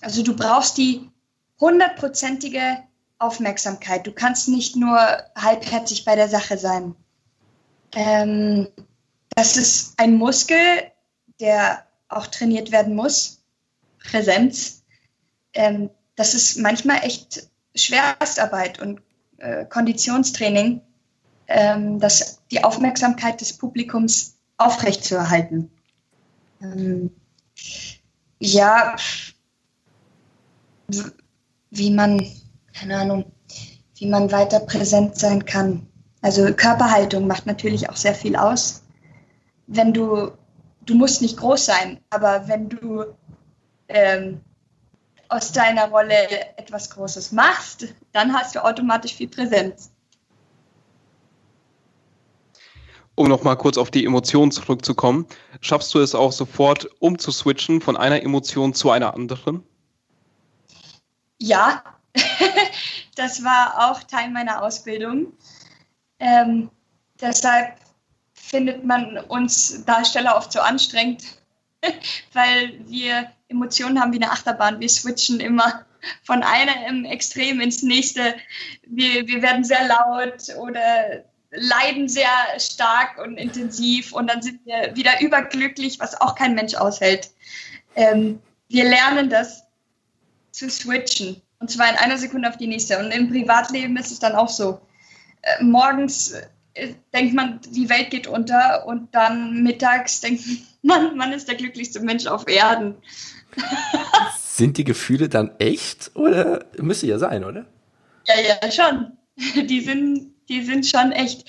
Also du brauchst die hundertprozentige Aufmerksamkeit. Du kannst nicht nur halbherzig bei der Sache sein. Ähm, das ist ein Muskel, der auch trainiert werden muss. Präsenz. Ähm, das ist manchmal echt Schwerstarbeit und äh, Konditionstraining, ähm, das, die Aufmerksamkeit des Publikums aufrechtzuerhalten. Ähm, ja, wie man, keine Ahnung, wie man weiter präsent sein kann. Also Körperhaltung macht natürlich auch sehr viel aus. Wenn du du musst nicht groß sein, aber wenn du ähm, aus deiner Rolle etwas Großes machst, dann hast du automatisch viel Präsenz. Um nochmal kurz auf die Emotionen zurückzukommen, schaffst du es auch sofort umzuswitchen von einer Emotion zu einer anderen? Ja, das war auch Teil meiner Ausbildung. Ähm, deshalb findet man uns Darsteller oft so anstrengend, weil wir Emotionen haben wie eine Achterbahn. Wir switchen immer von einem Extrem ins nächste. Wir, wir werden sehr laut oder leiden sehr stark und intensiv und dann sind wir wieder überglücklich, was auch kein Mensch aushält. Ähm, wir lernen das zu switchen und zwar in einer Sekunde auf die nächste. Und im Privatleben ist es dann auch so. Äh, morgens äh, denkt man, die Welt geht unter und dann mittags denkt man, man ist der glücklichste Mensch auf Erden. Sind die Gefühle dann echt oder müsste ja sein, oder? Ja, ja, schon. Die sind, die sind schon echt.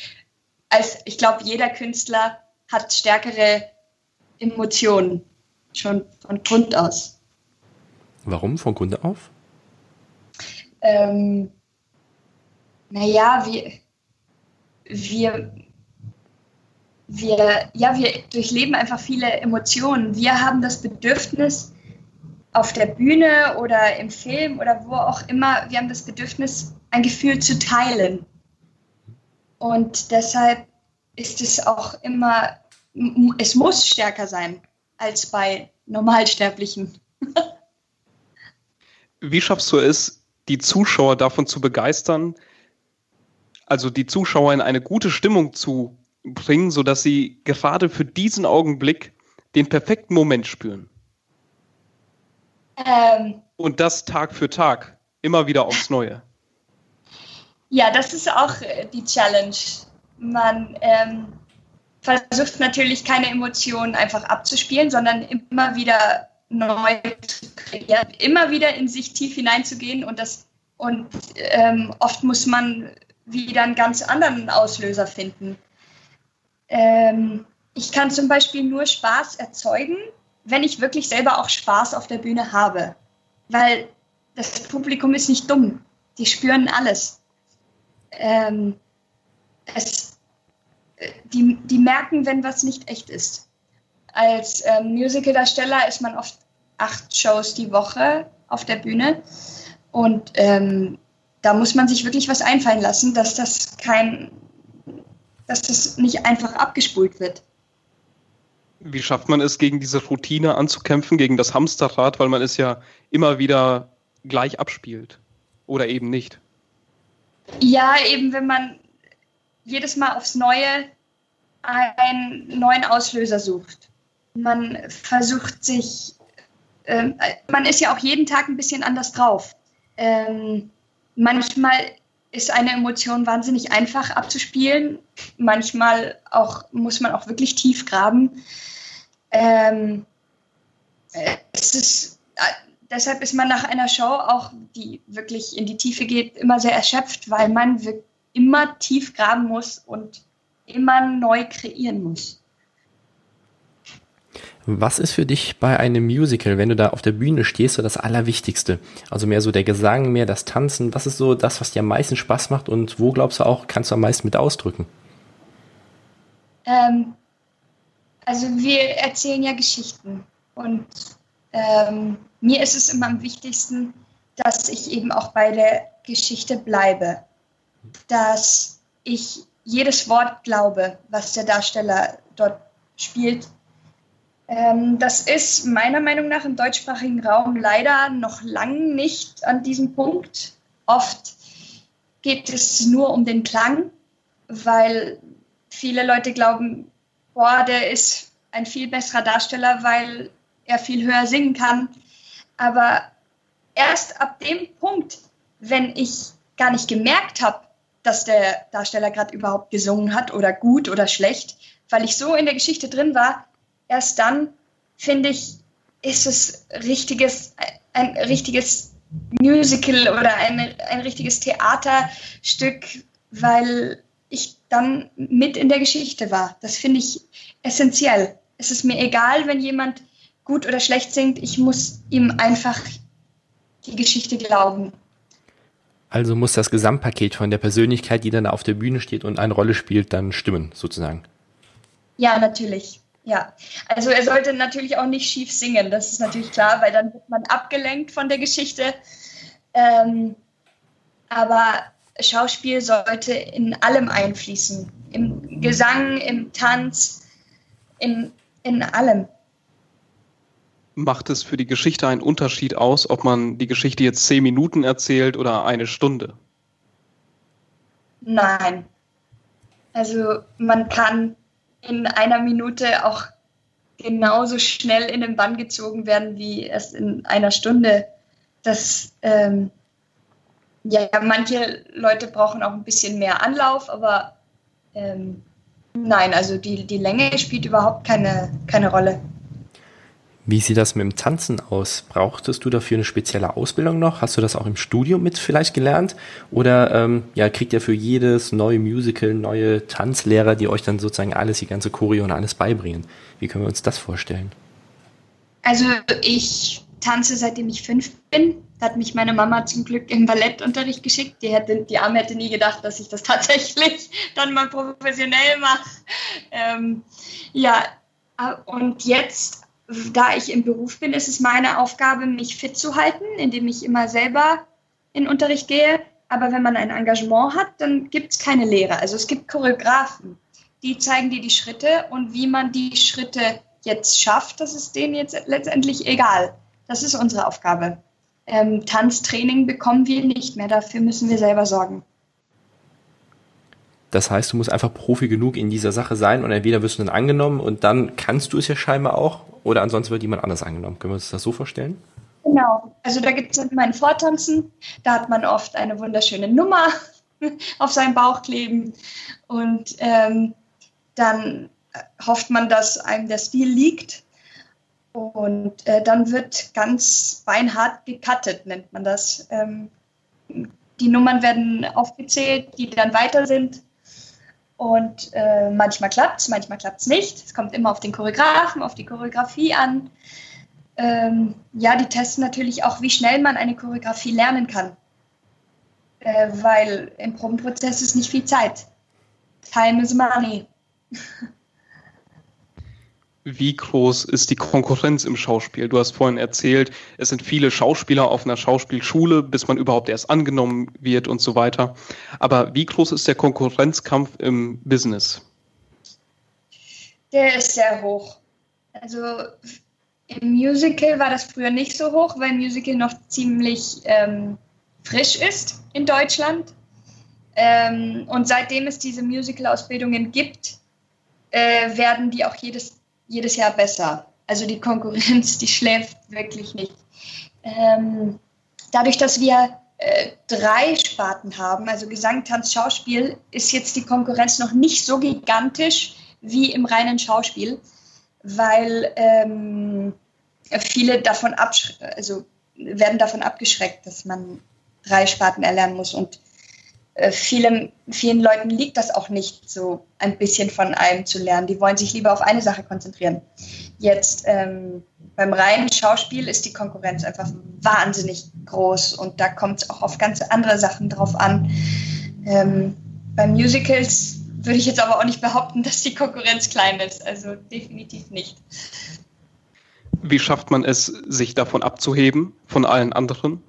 Als, ich glaube, jeder Künstler hat stärkere Emotionen, schon von Grund aus. Warum von Grund auf? Ähm, naja, wir, wir, wir, ja, wir durchleben einfach viele Emotionen. Wir haben das Bedürfnis, auf der Bühne oder im Film oder wo auch immer, wir haben das Bedürfnis, ein Gefühl zu teilen. Und deshalb ist es auch immer, es muss stärker sein als bei Normalsterblichen. Wie schaffst du es, die Zuschauer davon zu begeistern, also die Zuschauer in eine gute Stimmung zu bringen, sodass sie gerade für diesen Augenblick den perfekten Moment spüren? Ähm, Und das Tag für Tag, immer wieder aufs Neue. Ja, das ist auch äh, die Challenge. Man ähm, versucht natürlich keine Emotionen einfach abzuspielen, sondern immer wieder neu zu kreieren, immer wieder in sich tief hineinzugehen und das und ähm, oft muss man wieder einen ganz anderen Auslöser finden. Ähm, ich kann zum Beispiel nur Spaß erzeugen, wenn ich wirklich selber auch Spaß auf der Bühne habe. Weil das Publikum ist nicht dumm. Die spüren alles. Ähm, es, die, die merken, wenn was nicht echt ist. Als ähm, Musicaldarsteller ist man oft acht Shows die Woche auf der Bühne. Und ähm, da muss man sich wirklich was einfallen lassen, dass das kein, dass das nicht einfach abgespult wird. Wie schafft man es, gegen diese Routine anzukämpfen, gegen das Hamsterrad, weil man es ja immer wieder gleich abspielt? Oder eben nicht? Ja, eben wenn man jedes Mal aufs Neue einen neuen Auslöser sucht. Man versucht sich, äh, man ist ja auch jeden Tag ein bisschen anders drauf. Ähm, manchmal ist eine Emotion wahnsinnig einfach abzuspielen. Manchmal auch, muss man auch wirklich tief graben. Ähm, es ist, äh, deshalb ist man nach einer Show auch, die wirklich in die Tiefe geht, immer sehr erschöpft, weil man immer tief graben muss und immer neu kreieren muss. Was ist für dich bei einem Musical, wenn du da auf der Bühne stehst, so das Allerwichtigste? Also mehr so der Gesang, mehr das Tanzen. Was ist so das, was dir am meisten Spaß macht und wo glaubst du auch, kannst du am meisten mit ausdrücken? Ähm, also wir erzählen ja Geschichten und ähm, mir ist es immer am wichtigsten, dass ich eben auch bei der Geschichte bleibe, dass ich jedes Wort glaube, was der Darsteller dort spielt das ist meiner Meinung nach im deutschsprachigen Raum leider noch lang nicht an diesem Punkt. Oft geht es nur um den Klang, weil viele Leute glauben, boah, der ist ein viel besserer Darsteller, weil er viel höher singen kann. Aber erst ab dem Punkt, wenn ich gar nicht gemerkt habe, dass der Darsteller gerade überhaupt gesungen hat oder gut oder schlecht, weil ich so in der Geschichte drin war, erst dann, finde ich, ist es richtiges, ein richtiges Musical oder ein, ein richtiges Theaterstück, weil ich dann mit in der Geschichte war. Das finde ich essentiell. Es ist mir egal, wenn jemand gut oder schlecht singt, ich muss ihm einfach die Geschichte glauben. Also muss das Gesamtpaket von der Persönlichkeit, die dann auf der Bühne steht und eine Rolle spielt, dann stimmen, sozusagen. Ja, natürlich. Ja, also er sollte natürlich auch nicht schief singen, das ist natürlich klar, weil dann wird man abgelenkt von der Geschichte. Ähm, aber Schauspiel sollte in allem einfließen, im Gesang, im Tanz, in, in allem. Macht es für die Geschichte einen Unterschied aus, ob man die Geschichte jetzt zehn Minuten erzählt oder eine Stunde? Nein. Also man kann in einer Minute auch genauso schnell in den Bann gezogen werden wie erst in einer Stunde. Das, ähm, ja, manche Leute brauchen auch ein bisschen mehr Anlauf, aber ähm, nein, also die, die Länge spielt überhaupt keine, keine Rolle. Wie sieht das mit dem Tanzen aus? Brauchtest du dafür eine spezielle Ausbildung noch? Hast du das auch im Studium mit vielleicht gelernt? Oder ähm, ja, kriegt ihr für jedes neue Musical neue Tanzlehrer, die euch dann sozusagen alles, die ganze Choreo und alles beibringen? Wie können wir uns das vorstellen? Also ich tanze seitdem ich fünf bin. Da hat mich meine Mama zum Glück im Ballettunterricht geschickt. Die, hätte, die Arme hätte nie gedacht, dass ich das tatsächlich dann mal professionell mache. Ähm, ja, und jetzt da ich im Beruf bin, ist es meine Aufgabe, mich fit zu halten, indem ich immer selber in Unterricht gehe. Aber wenn man ein Engagement hat, dann gibt es keine Lehre. Also es gibt Choreografen, die zeigen dir die Schritte und wie man die Schritte jetzt schafft, das ist denen jetzt letztendlich egal. Das ist unsere Aufgabe. Ähm, Tanztraining bekommen wir nicht mehr, dafür müssen wir selber sorgen. Das heißt, du musst einfach Profi genug in dieser Sache sein und entweder wirst du dann angenommen und dann kannst du es ja scheinbar auch oder ansonsten wird jemand anders angenommen. Können wir uns das so vorstellen? Genau. Also da gibt es immer ein Vortanzen. Da hat man oft eine wunderschöne Nummer auf seinem Bauch kleben und ähm, dann hofft man, dass einem der Stil liegt. Und äh, dann wird ganz beinhart gecuttet, nennt man das. Ähm, die Nummern werden aufgezählt, die dann weiter sind. Und äh, manchmal klappt es, manchmal klappt es nicht. Es kommt immer auf den Choreografen, auf die Choreografie an. Ähm, ja, die testen natürlich auch, wie schnell man eine Choreografie lernen kann. Äh, weil im Probenprozess ist nicht viel Zeit. Time is money. wie groß ist die Konkurrenz im Schauspiel? Du hast vorhin erzählt, es sind viele Schauspieler auf einer Schauspielschule, bis man überhaupt erst angenommen wird und so weiter. Aber wie groß ist der Konkurrenzkampf im Business? Der ist sehr hoch. Also im Musical war das früher nicht so hoch, weil Musical noch ziemlich ähm, frisch ist in Deutschland. Ähm, und seitdem es diese Musical-Ausbildungen gibt, äh, werden die auch jedes jedes Jahr besser. Also die Konkurrenz, die schläft wirklich nicht. Ähm, dadurch, dass wir äh, drei Sparten haben, also Gesang, Tanz, Schauspiel, ist jetzt die Konkurrenz noch nicht so gigantisch wie im reinen Schauspiel, weil ähm, viele davon also werden davon abgeschreckt, dass man drei Sparten erlernen muss. Und äh, vielen, vielen Leuten liegt das auch nicht, so ein bisschen von allem zu lernen. Die wollen sich lieber auf eine Sache konzentrieren. Jetzt ähm, beim reinen Schauspiel ist die Konkurrenz einfach wahnsinnig groß und da kommt es auch auf ganz andere Sachen drauf an. Ähm, bei Musicals würde ich jetzt aber auch nicht behaupten, dass die Konkurrenz klein ist. Also definitiv nicht. Wie schafft man es, sich davon abzuheben, von allen anderen?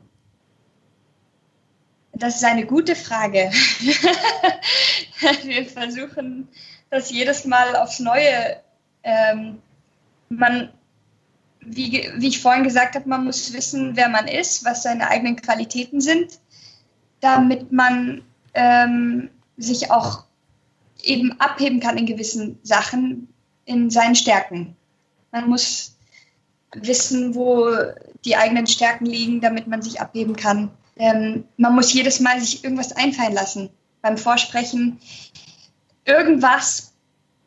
Das ist eine gute Frage. Wir versuchen das jedes Mal aufs Neue. Ähm, man, wie, wie ich vorhin gesagt habe, man muss wissen, wer man ist, was seine eigenen Qualitäten sind, damit man ähm, sich auch eben abheben kann in gewissen Sachen, in seinen Stärken. Man muss wissen, wo die eigenen Stärken liegen, damit man sich abheben kann ähm, man muss jedes Mal sich irgendwas einfallen lassen beim Vorsprechen. Irgendwas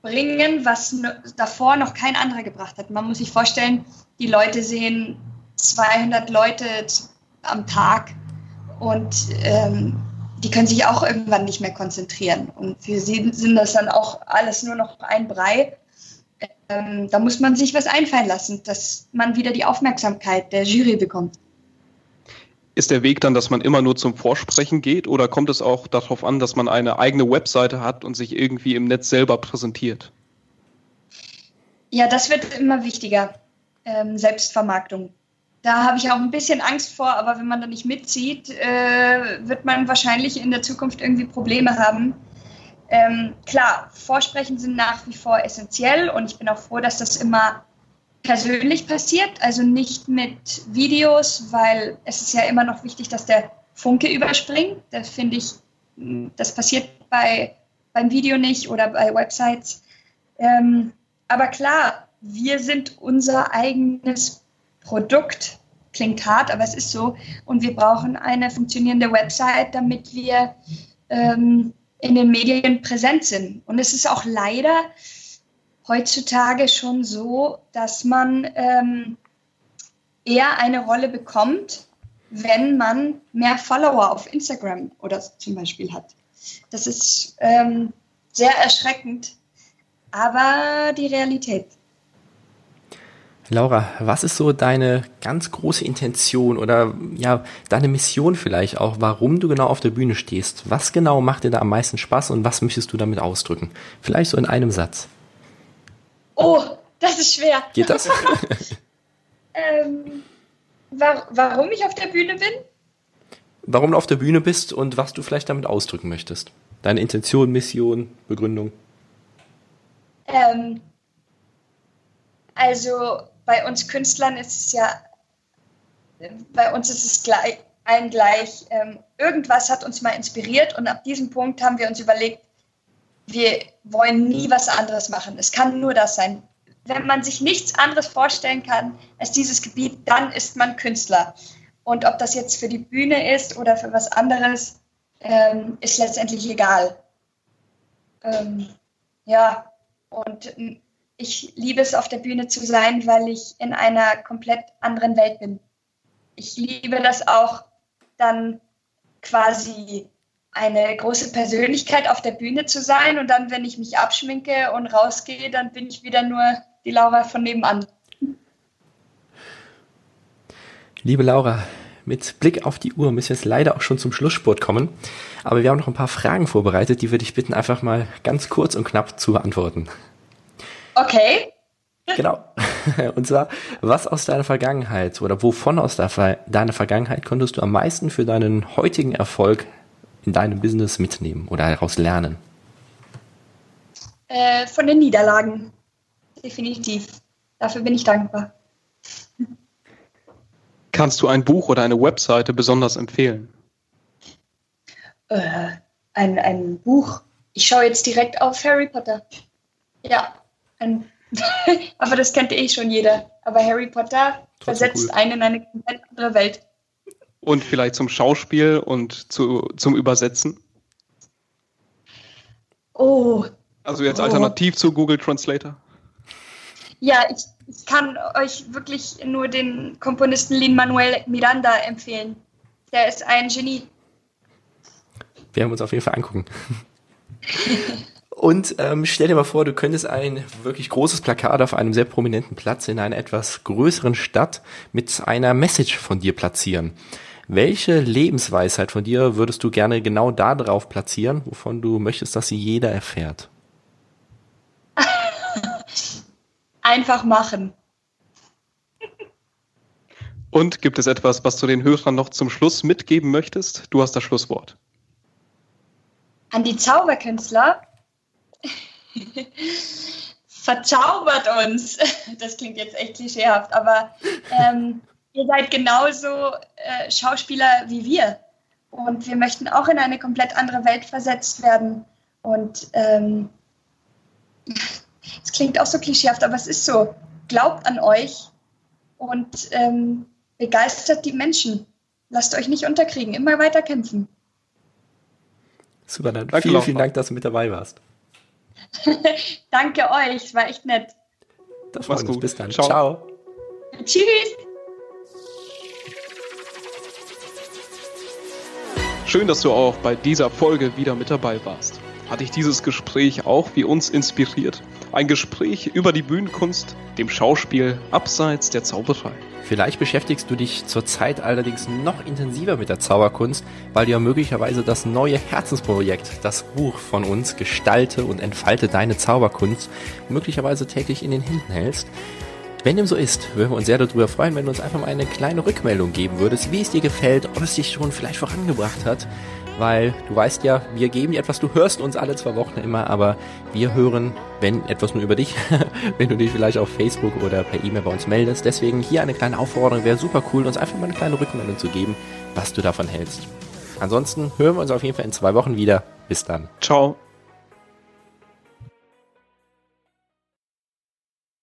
bringen, was davor noch kein anderer gebracht hat. Man muss sich vorstellen, die Leute sehen 200 Leute am Tag und ähm, die können sich auch irgendwann nicht mehr konzentrieren. Und für sie sind das dann auch alles nur noch ein Brei. Ähm, da muss man sich was einfallen lassen, dass man wieder die Aufmerksamkeit der Jury bekommt. Ist der Weg dann, dass man immer nur zum Vorsprechen geht oder kommt es auch darauf an, dass man eine eigene Webseite hat und sich irgendwie im Netz selber präsentiert? Ja, das wird immer wichtiger. Ähm, Selbstvermarktung. Da habe ich auch ein bisschen Angst vor, aber wenn man da nicht mitzieht, äh, wird man wahrscheinlich in der Zukunft irgendwie Probleme haben. Ähm, klar, Vorsprechen sind nach wie vor essentiell und ich bin auch froh, dass das immer persönlich passiert, also nicht mit Videos, weil es ist ja immer noch wichtig, dass der Funke überspringt. Das finde ich, das passiert bei beim Video nicht oder bei Websites. Ähm, aber klar, wir sind unser eigenes Produkt. Klingt hart, aber es ist so. Und wir brauchen eine funktionierende Website, damit wir ähm, in den Medien präsent sind. Und es ist auch leider heutzutage schon so, dass man ähm, eher eine Rolle bekommt, wenn man mehr Follower auf Instagram oder zum Beispiel hat. Das ist ähm, sehr erschreckend, aber die Realität. Laura, was ist so deine ganz große Intention oder ja, deine Mission vielleicht auch, warum du genau auf der Bühne stehst? Was genau macht dir da am meisten Spaß und was möchtest du damit ausdrücken? Vielleicht so in einem Satz. Oh, das ist schwer. Geht das? ähm, war, warum ich auf der Bühne bin? Warum du auf der Bühne bist und was du vielleicht damit ausdrücken möchtest. Deine Intention, Mission, Begründung. Ähm, also bei uns Künstlern ist es ja, bei uns ist es gleich, allen gleich, ähm, irgendwas hat uns mal inspiriert und ab diesem Punkt haben wir uns überlegt, wir wollen nie was anderes machen. Es kann nur das sein. Wenn man sich nichts anderes vorstellen kann als dieses Gebiet, dann ist man Künstler. Und ob das jetzt für die Bühne ist oder für was anderes, ähm, ist letztendlich egal. Ähm, ja, und ich liebe es, auf der Bühne zu sein, weil ich in einer komplett anderen Welt bin. Ich liebe das auch, dann quasi eine große Persönlichkeit auf der Bühne zu sein und dann, wenn ich mich abschminke und rausgehe, dann bin ich wieder nur die Laura von nebenan. Liebe Laura, mit Blick auf die Uhr müssen wir jetzt leider auch schon zum Schlusssport kommen. Aber wir haben noch ein paar Fragen vorbereitet, die würde ich bitten, einfach mal ganz kurz und knapp zu beantworten. Okay. Genau. Und zwar, was aus deiner Vergangenheit oder wovon aus deiner Vergangenheit konntest du am meisten für deinen heutigen Erfolg in deinem Business mitnehmen oder daraus lernen? Äh, von den Niederlagen. Definitiv. Dafür bin ich dankbar. Kannst du ein Buch oder eine Webseite besonders empfehlen? Äh, ein, ein Buch. Ich schaue jetzt direkt auf Harry Potter. Ja, ein, aber das kennt eh schon jeder. Aber Harry Potter Trotzdem versetzt cool. einen in eine komplett andere Welt. Und vielleicht zum Schauspiel und zu, zum Übersetzen? Oh. Also jetzt oh. alternativ zu Google Translator? Ja, ich, ich kann euch wirklich nur den Komponisten Lin-Manuel Miranda empfehlen. Der ist ein Genie. Wir haben uns auf jeden Fall angucken. Und ähm, stell dir mal vor, du könntest ein wirklich großes Plakat auf einem sehr prominenten Platz in einer etwas größeren Stadt mit einer Message von dir platzieren. Welche Lebensweisheit von dir würdest du gerne genau da drauf platzieren, wovon du möchtest, dass sie jeder erfährt? Einfach machen. Und gibt es etwas, was du den Hörern noch zum Schluss mitgeben möchtest? Du hast das Schlusswort. An die Zauberkünstler verzaubert uns. Das klingt jetzt echt klischeehaft, aber ähm, ihr seid genauso äh, Schauspieler wie wir. Und wir möchten auch in eine komplett andere Welt versetzt werden. Und ähm, es klingt auch so klischeehaft, aber es ist so. Glaubt an euch und ähm, begeistert die Menschen. Lasst euch nicht unterkriegen, immer weiter kämpfen. Super, dann Danke vielen, vielen Dank, dass du mit dabei warst. Danke euch, es war echt nett. Das war's gut. Bis dann. Ciao. Ciao. Tschüss. Schön, dass du auch bei dieser Folge wieder mit dabei warst. Hat dich dieses Gespräch auch wie uns inspiriert? Ein Gespräch über die Bühnenkunst, dem Schauspiel abseits der Zauberei. Vielleicht beschäftigst du dich zurzeit allerdings noch intensiver mit der Zauberkunst, weil du ja möglicherweise das neue Herzensprojekt, das Buch von uns, Gestalte und entfalte deine Zauberkunst, möglicherweise täglich in den Händen hältst. Wenn dem so ist, würden wir uns sehr darüber freuen, wenn du uns einfach mal eine kleine Rückmeldung geben würdest, wie es dir gefällt, ob es dich schon vielleicht vorangebracht hat weil du weißt ja, wir geben dir etwas, du hörst uns alle zwei Wochen immer, aber wir hören, wenn etwas nur über dich, wenn du dich vielleicht auf Facebook oder per E-Mail bei uns meldest. Deswegen hier eine kleine Aufforderung, wäre super cool, uns einfach mal eine kleine Rückmeldung zu geben, was du davon hältst. Ansonsten hören wir uns auf jeden Fall in zwei Wochen wieder. Bis dann. Ciao.